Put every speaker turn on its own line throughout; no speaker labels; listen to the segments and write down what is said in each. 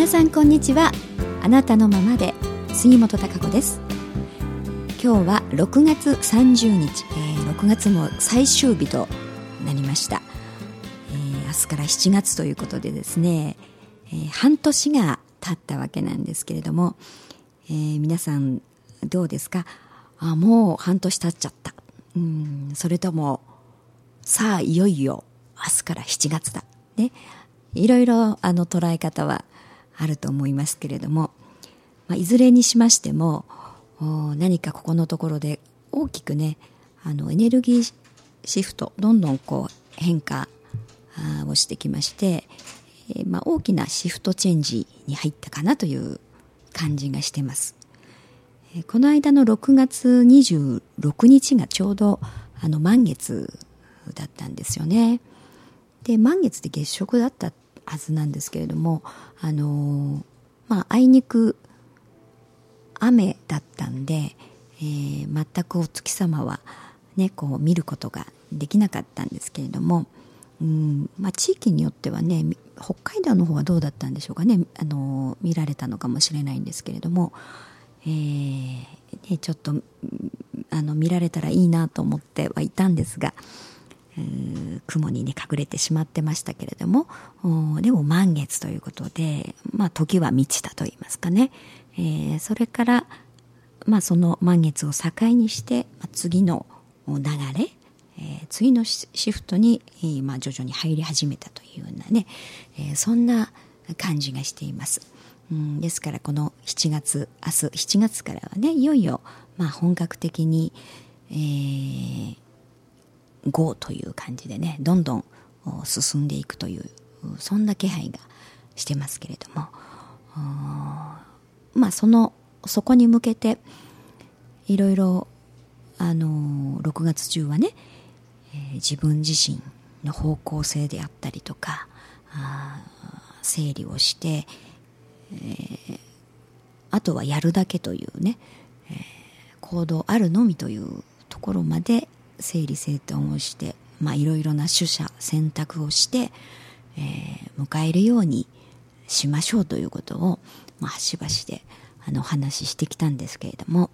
皆さんこんにちは。あなたのままで杉本孝子です。今日は6月30日、えー、6月も最終日となりました、えー、明日から7月ということでですね、えー、半年が経ったわけなんですけれども、えー、皆さんどうですか？あもう半年経っちゃった。うんそれともさあいよいよ明日から7月だ。ね。いろいろあの捉え方はあると思いますけれども、まあ、いずれにしましても何かここのところで大きくねあのエネルギーシフトどんどんこう変化をしてきまして、えー、まあ、大きなシフトチェンジに入ったかなという感じがしてます。えー、この間の6月26日がちょうどあの満月だったんですよね。で満月で月食だったはずなんですけれどもあのまああいにく雨だったんで、えー、全くお月様はねこう見ることができなかったんですけれども、うんまあ、地域によってはね北海道の方はどうだったんでしょうかねあの見られたのかもしれないんですけれども、えーね、ちょっとあの見られたらいいなと思ってはいたんですが、雲にね隠れてしまってましたけれどもでも満月ということで、まあ、時は満ちたと言いますかね、えー、それから、まあ、その満月を境にして、まあ、次の流れ、えー、次のシフトに、えー、まあ、徐々に入り始めたというようなね、えそんな感じがしています。うん、ですからこの7月明日7月からはねいよいよ、まあ、本格的に、えー、GO という感じでねどんどん進んでいくというそんな気配がしてますけれどもまあそのそこに向けていろいろあの6月中はね、自分自身の方向性であったりとか整理をして、えー、あとはやるだけというね、えー、行動あるのみというところまで整理整頓をしてまあいろいろな取捨選択をして、えー、迎えるようにしましょうということを、まあ、端々であのお話ししてきたんですけれども、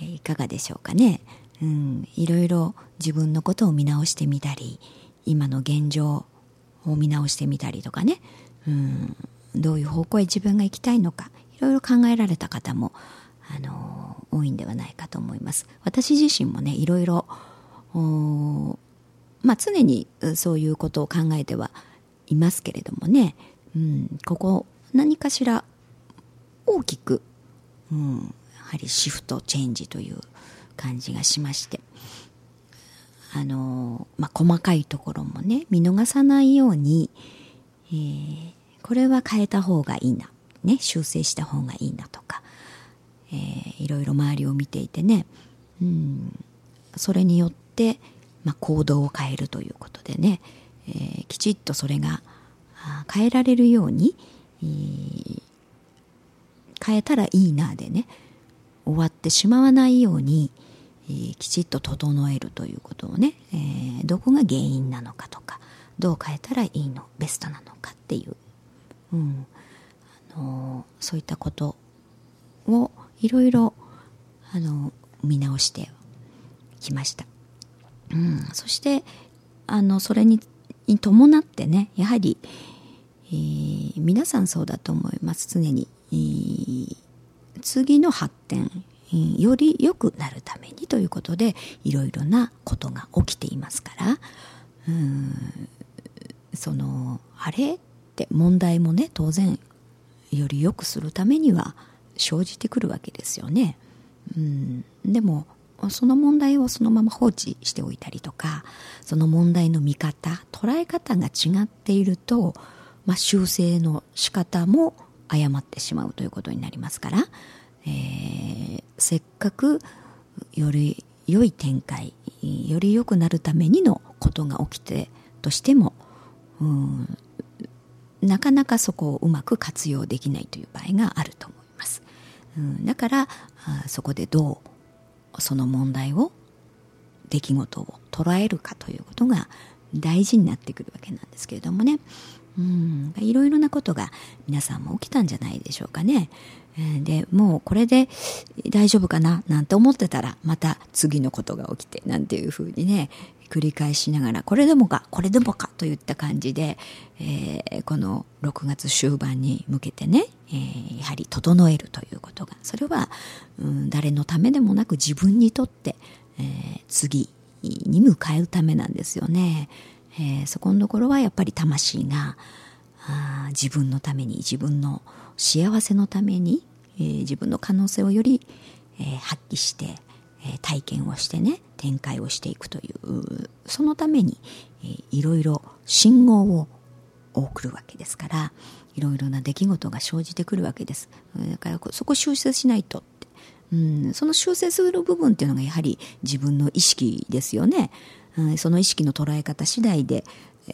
えー、いかがでしょうかね、うん、いろいろ自分のことを見直してみたり今の現状を見直してみたりとかね、うん、どういう方向へ自分が行きたいのかいろいろ考えられた方もあの多いんではないかと思います。私自身もねいろいろまあ、常にそういうことを考えてはいますけれどもね、うん、ここ何かしら大きく、うん、やはりシフトチェンジという感じがしまして。あの、まあ、細かいところもね見逃さないように、えー、これは変えた方がいいな、ね、修正した方がいいなとか、えー、いろいろ周りを見ていてね、うん、それによって、まあ、行動を変えるということでね、えー、きちっとそれが変えられるように、えー、変えたらいいなでね終わってしまわないように、えー、きちっと整えるということをね、えー、どこが原因なのかとかどう変えたらいいのベストなのかっていう、うん。あのそういったことをいろいろあの見直してきました。うん、そしてあのそれに伴ってねやはり、えー、皆さんそうだと思います。常に、えー、次の発展より良くなるためにということでいろいろなことが起きていますからうんそのあれって問題もね当然より良くするためには生じてくるわけですよね。うん、でもその問題をそのまま放置しておいたりとかその問題の見方捉え方が違っていると、まあ、修正の仕方も誤ってしまうということになりますから、えー、せっかくより良い展開より良くなるためにのことが起きてとしてもうんなかなかそこをうまく活用できないという場合があると思います。うん、だからそこでどうその問題を出来事を捉えるかということが大事になってくるわけなんですけれどもね。うんいろいろなことが皆さんも起きたんじゃないでしょうかね。でもうこれで大丈夫かななんて思ってたらまた次のことが起きてなんていうふうにね繰り返しながらこれでもかこれでもかといった感じで、えー、この6月終盤に向けてね、えー、やはり整えるということがそれは、うん、誰のためでもなく自分にとって、えー、次に向かうためなんですよね。えー、そこのところはやっぱり魂があ自分のために自分の幸せのために、えー、自分の可能性をより、えー、発揮して、えー、体験をしてね展開をしていくというそのために、えー、いろいろ信号を送るわけですからいろいろな出来事が生じてくるわけです。だからそこ修正しないとうん、その修正する部分っていうのがやはり自分の意識ですよね、その意識の捉え方次第で、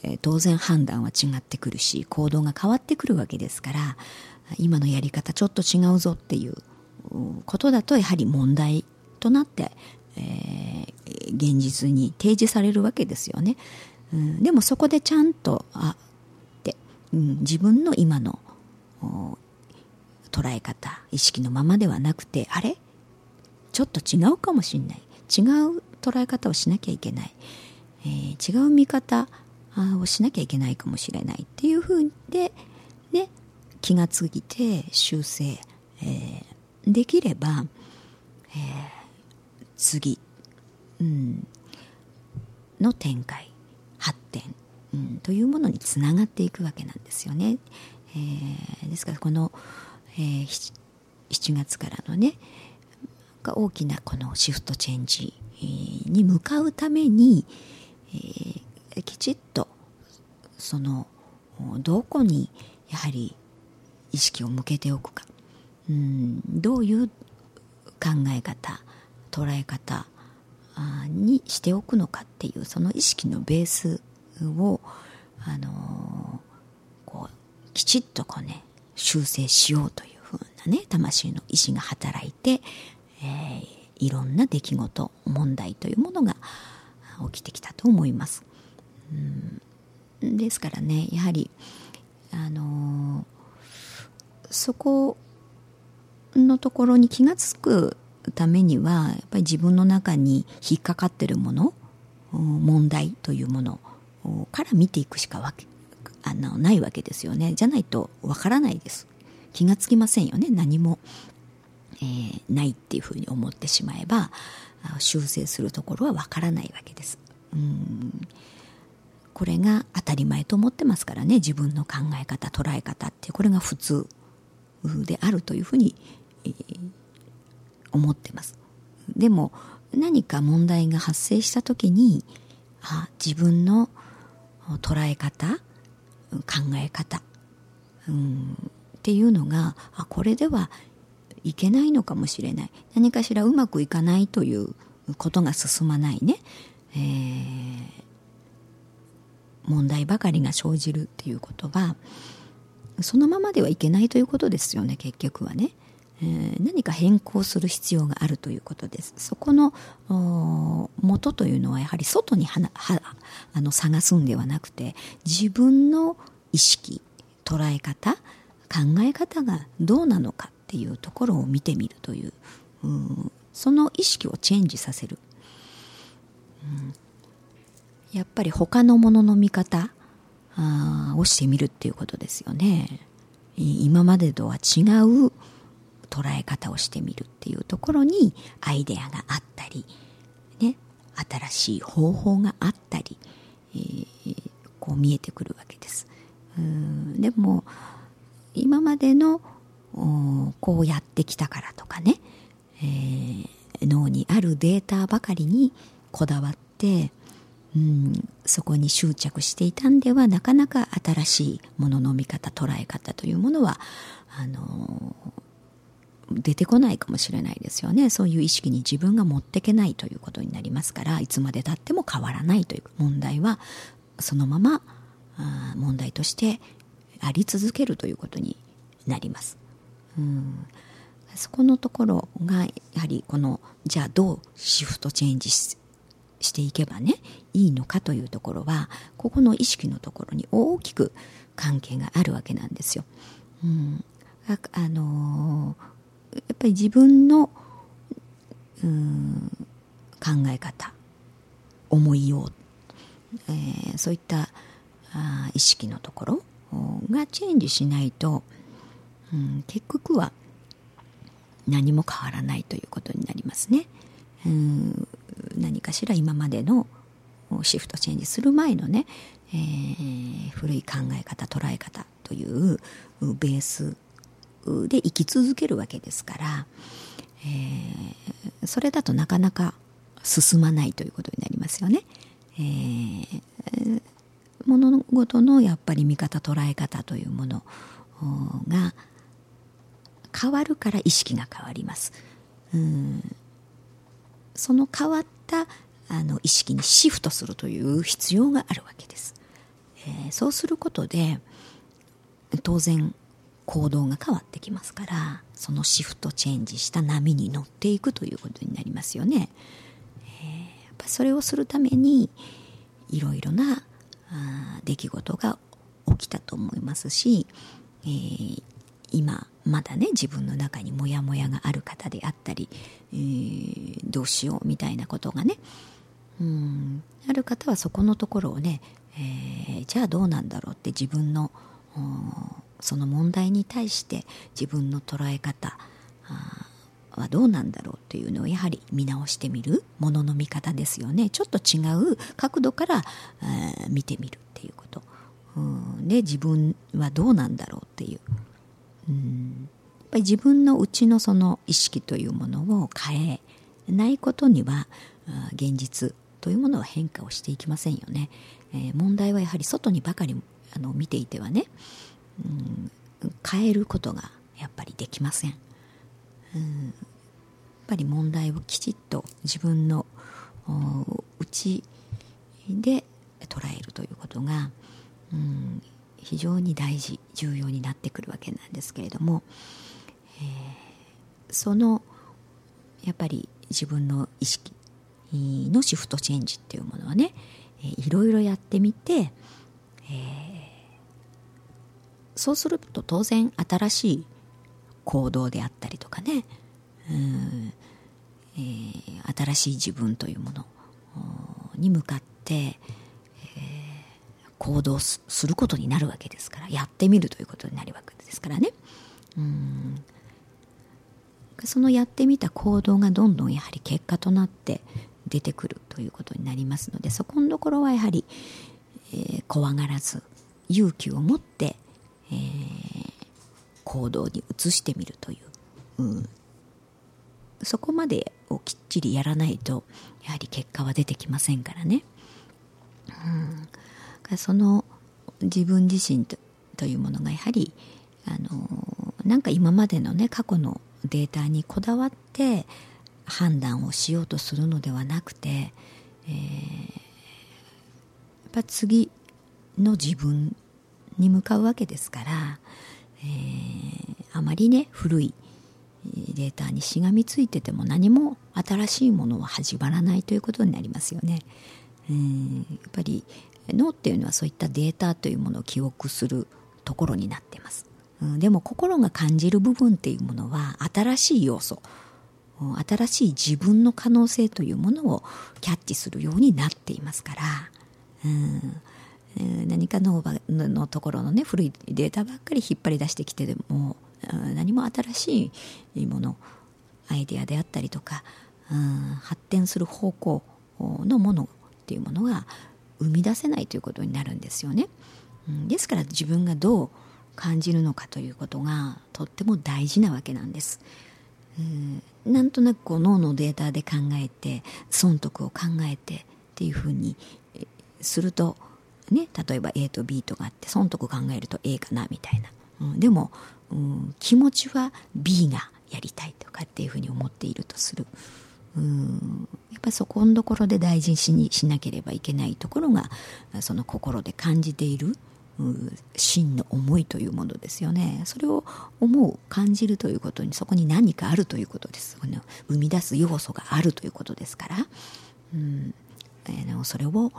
え、当然判断は違ってくるし行動が変わってくるわけですから今のやり方ちょっと違うぞっていうことだとやはり問題となって、えー、現実に提示されるわけですよね、うん、でもそこでちゃんとあって、うん、自分の今の捉え方意識のままではなくてあれ？ちょっと違うかもしれない。違う捉え方をしなきゃいけない、えー、違う見方をしなきゃいけないかもしれないっていうふうで、ね、気がついて修正、えー、できれば、えー、次、うん、の展開発展、うん、というものにつながっていくわけなんですよね。えー、ですからこの、えー、7月からのね大きなこのシフトチェンジに向かうために、え、きちっとそのどこにやはり意識を向けておくか、うん、どういう考え方捉え方にしておくのかっていうその意識のベースを、あの、こうきちっとこうね修正しようというふうなね魂の意志が働いてえー、いろんな出来事問題というものが起きてきたと思います。うん、ですからねやはり、あのー、そこのところに気が付くためにはやっぱり自分の中に引っかかってるもの問題というものから見ていくしかわけあのないわけですよね。じゃないとわからないです。気がつきませんよね何も。えー、ないっていうふうに思ってしまえば修正するところはわからないわけです。うん。これが当たり前と思ってますからね。自分の考え方捉え方ってこれが普通であるというふうに、えー、思ってます。でも何か問題が発生した時にあ自分の捉え方考え方、うん、っていうのがあこれではいけないのかもしれない。何かしらうまくいかないということが進まないね、えー、問題ばかりが生じるっていうことはそのままではいけないということですよね結局はね、えー、何か変更する必要があるということです。そこの元というのはやはり外にははあの探すんではなくて自分の意識捉え方考え方がどうなのかっていうところを見てみるという、う、その意識をチェンジさせる、うん、やっぱり他のものの見方あをしてみるっていうことですよね。今までとは違う捉え方をしてみるっていうところにアイデアがあったり、ね、新しい方法があったり、えー、こう見えてくるわけです。うん。でも今までのこうやってきたからとかね、えー、脳にあるデータばかりにこだわって、うん、そこに執着していたんではなかなか新しいものの見方捉え方というものはあの出てこないかもしれないですよねそういう意識に自分が持ってけないということになりますからいつまでたっても変わらないという問題はそのまま問題としてあり続けるということになります。うん、そこのところがやはりこのじゃあどうシフトチェンジししていけばねいいのかというところはここの意識のところに大きく関係があるわけなんですよ。うん、あ、あのー、やっぱり自分のうん考え方思いよう、えー、そういったあ意識のところがチェンジしないと、うん、結局は何も変わらないということになりますね。うん何かしら今までのシフトチェンジする前のね、えー、古い考え方捉え方というベースで生き続けるわけですから、えー、それだとなかなか進まないということになりますよね。えー、物事のやっぱり見方捉え方というものが変わるから意識が変わります。うんその変わったあの意識にシフトするという必要があるわけです。えー、そうすることで当然行動が変わってきますからそのシフトチェンジした波に乗っていくということになりますよね。えー、やっぱそれをするためにいろいろなあ出来事が起きたと思いますし、えー、今まだね自分の中にモヤモヤがある方であったり、えー、どうしようみたいなことがねうんある方はそこのところをね、えー、じゃあどうなんだろうって自分のその問題に対して自分の捉え方はどうなんだろうっていうのをやはり見直してみるものの見方ですよね。ちょっと違う角度から、えー、見てみるっていうこと、うん、で自分はどうなんだろうっていう、うん、やっぱり自分のうちのその意識というものを変えないことには現実というものは変化をしていきませんよね、えー、問題はやはり外にばかりあの見ていてはね、うん、変えることがやっぱりできません、うん、やっぱり問題をきちっと自分の内で捉えるということが、うん、非常に大事重要になってくるわけなんですけれども、えー、そのやっぱり自分の意識のシフトチェンジっていうものはね、えいろいろやってみて、えー、そうすると当然新しい行動であったりとかね、うんえー、新しい自分というものに向かって、行動することになるわけですからやってみるということになるわけですからね。うんそのやってみた行動がどんどんやはり結果となって出てくるということになりますのでそこのところはやはり、えー、怖がらず勇気を持って、えー、行動に移してみるという、うん、そこまでをきっちりやらないとやはり結果は出てきませんからね。うん、その自分自身とというものがやはりあのなんか今までのね過去のデータにこだわって判断をしようとするのではなくて、えー、やっぱ次の自分に向かうわけですから、えー、あまりね古いデータにしがみついてても何も新しいものは始まらないということになりますよね。えー、やっぱり脳っていうのはそういったデータというものを記憶するところになっています。うん、でも心が感じる部分っていうものは新しい要素新しい自分の可能性というものをキャッチするようになっていますから、うん何かののところのね古いデータばっかり引っ張り出してきてでも何も新しいものアイデアであったりとか、うん、発展する方向のものっていうものが生み出せないということになるんですよね。うん、ですから自分がどう感じるのかということがとっても大事なわけなんです。うんなんとなくこう脳のデータで考えて損得を考えてっていうふうにすると、ね、例えば A と B とかあって損得考えると A かなみたいな、うん、でも、うん、気持ちは B がやりたいとかっていうふうに思っているとする。うん。やっぱそこのところで大事にしなければいけないところがその心で感じている真の思いというものですよね。それを思う感じるということにそこに何かあるということです。生み出す要素があるということですから、うん、あのそれを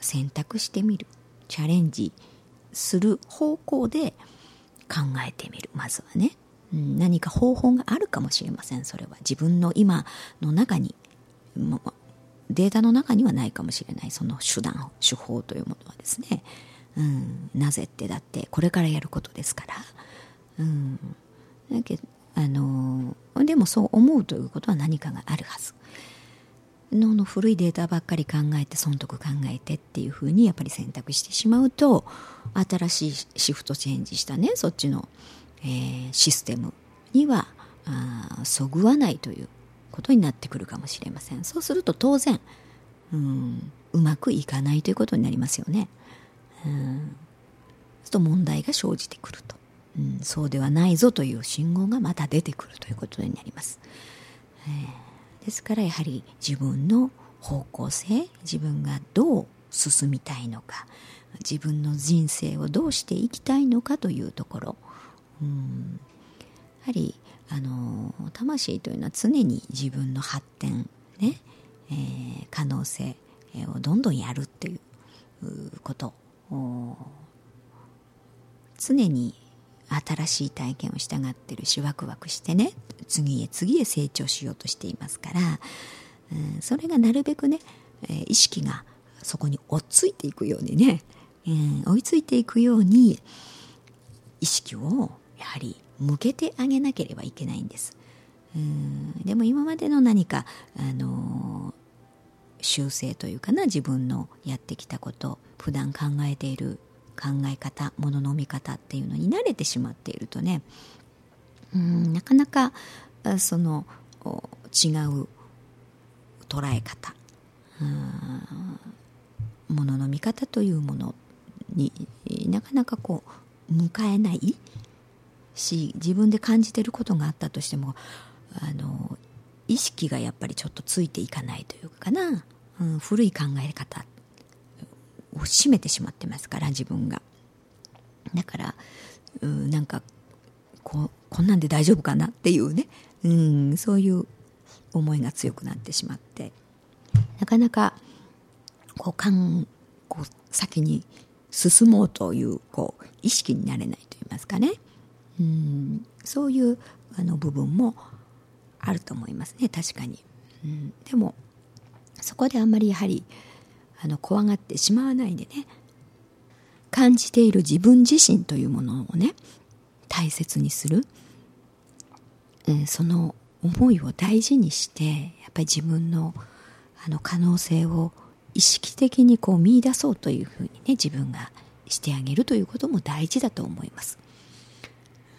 選択してみる。チャレンジする方向で考えてみる。まずはね、何か方法があるかもしれません。それは自分の今の中にデータの中にはないかもしれない。その手段手法というものはですね、うん、なぜってだってこれからやることですから、うん、だけあのでもそう思うということは何かがあるはず。脳の古いデータばっかり考えて損得考えてっていうふうにやっぱり選択してしまうと新しいシフトチェンジしたねそっちの、えー、システムにはあそぐわないということになってくるかもしれません。そうすると当然うんうまくいかないということになりますよね。うん。すると問題が生じてくると、うん、そうではないぞという信号がまた出てくるということになります、えーですからやはり自分の方向性自分がどう進みたいのか自分の人生をどうしていきたいのかというところ。うん。やはりあの魂というのは常に自分の発展ね、えー、可能性をどんどんやるっていうこと。常に新しい体験をしたがってるしワクワクしてね次へ次へ成長しようとしていますから、うん、それがなるべくね、えー、意識がそこに追っついていくようにね、うん、追いついていくように意識をやはり向けてあげなければいけないんです。うん、でも今までの何か、あのー、修正というかな自分のやってきたこと普段考えている考え方ものの見方っていうのに慣れてしまっているとねうんなかなかその違う捉え方ものの見方というものになかなかこう向かえないし自分で感じてることがあったとしてもあの意識がやっぱりちょっとついていかないというかな、うん、古い考え方を占めてしまってますから自分が。だからうんなんかここんなんで大丈夫かなっていうね。うんそういう思いが強くなってしまって。なかなかこうかんこう先に進もうというこう意識になれないと言いますかね。うん。そういうあの部分もあると思いますね。確かに、うん、でもそこであんまりやはりあの怖がってしまわないでね。感じている自分自身というものをね大切にする、えー、その思いを大事にしてやっぱり自分のあの可能性を意識的にこう見出そうというふうにね自分がしてあげるということも大事だと思います。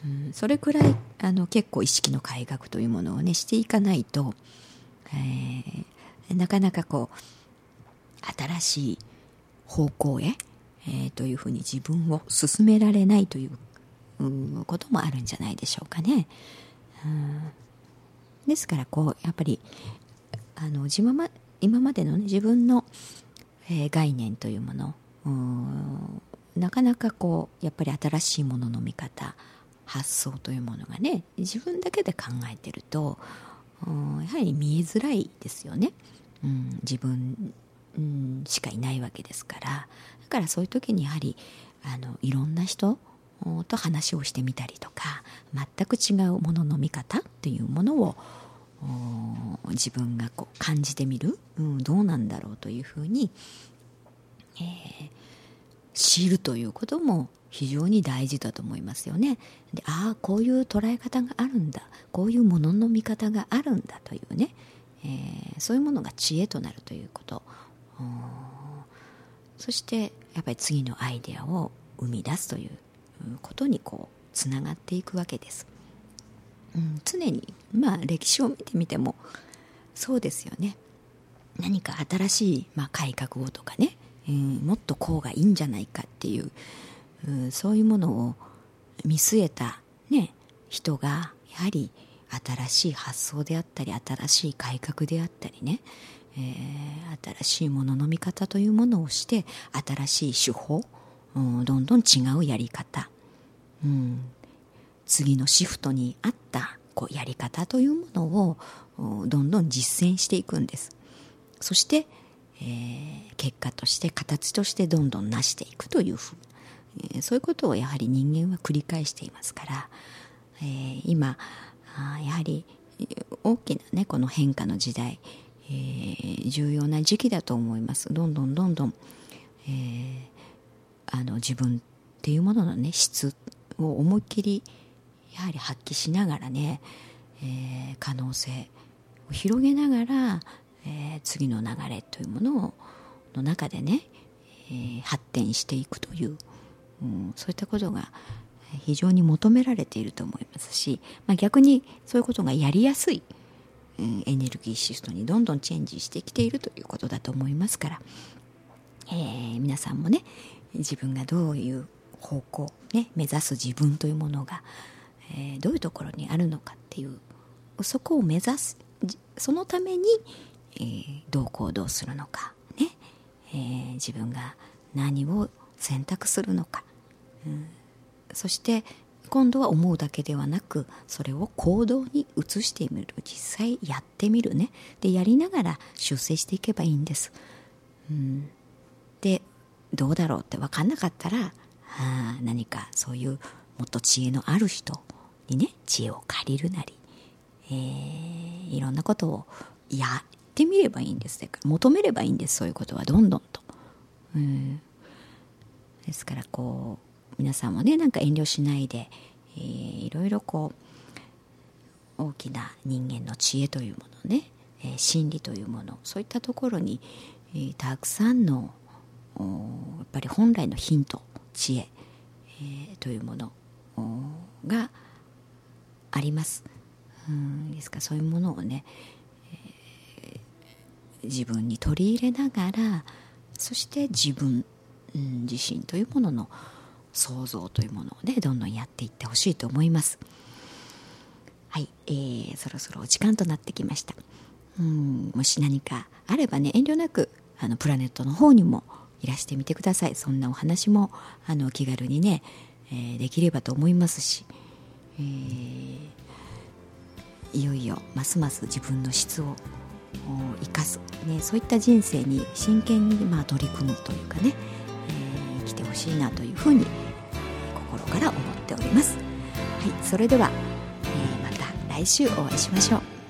うん、それくらいあの結構意識の改革というものをねしていかないと、えー、なかなかこう新しい方向へ、えー、というふうに自分を進められないという、うん、こともあるんじゃないでしょうかね。うん、ですからこうやっぱりあの自分ま今までの、ね、自分の、えー、概念というものなかなかこうやっぱり新しいものの見方発想というものがね自分だけで考えてるとやはり見えづらいですよね。うん、自分うん、しかいないわけですからだからそういう時にやはりあのいろんな人と話をしてみたりとか全く違うものの見方っていうものを自分がこう感じてみる、うん、どうなんだろうというふうに、えー、知るということも非常に大事だと思いますよね。でああこういう捉え方があるんだ。こういうものの見方があるんだというね、えー、そういうものが知恵となるということ。そしてやっぱり次のアイデアを生み出すということにこうつながっていくわけです、うん、常にまあ歴史を見てみてもそうですよね。何か新しい、まあ、改革をとかね、うん、もっとこうがいいんじゃないかっていう、う、そういうものを見据えた、ね、人がやはり新しい発想であったり新しい改革であったりね、えー、新しいものの見方というものをして新しい手法、うん、どんどん違うやり方、うん、次のシフトに合ったこうやり方というものをどんどん実践していくんです。そして、えー、結果として形としてどんどん成していくというふう、え、そういうことをやはり人間は繰り返していますから、えー、今あやはり大きなねこの変化の時代、えー、重要な時期だと思います。どんどんどんどん、えー、あの自分っていうもののね質を思いっきりやはり発揮しながらね、えー、可能性を広げながら、えー、次の流れというものをの中でね、えー、発展していくという、うん、そういったことが非常に求められていると思いますし、まあ、逆にそういうことがやりやすい、うん、エネルギーシフトにどんどんチェンジしてきているということだと思いますから、えー、皆さんもね自分がどういう方向、ね、目指す自分というものが、えー、どういうところにあるのかっていうそこを目指すそのために、えー、どう行動するのか、ねえー、自分が何を選択するのか、そして今度は思うだけではなくそれを行動に移してみる。実際やってみるね。でやりながら修正していけばいいんです、うん、でどうだろうって分かんなかったら、あ、何かそういうもっと知恵のある人にね知恵を借りるなり、えー、いろんなことをやってみればいいんです。だから求めればいいんです。そういうことはどんどんと、うん、ですからこう皆さんもねなんか遠慮しないで、えー、いろいろこう大きな人間の知恵というものね、えー、心理というものそういったところに、えー、たくさんのやっぱり本来のヒント知恵、えー、というものがあります。うんですからそういうものをね、えー、自分に取り入れながらそして自分、うん、自身というものの想像というものをねどんどんやっていってほしいと思います。はい、えー、そろそろお時間となってきました。うんもし何かあればね遠慮なくあのプラネットの方にもいらしてみてください。そんなお話もあの気軽にね、えー、できればと思いますし、えー、いよいよますます自分の質を生かす、ね、そういった人生に真剣にまあ取り組むというかね、ほしいなというふうに心から思っております。はい、それでは、えー、また来週お会いしましょう。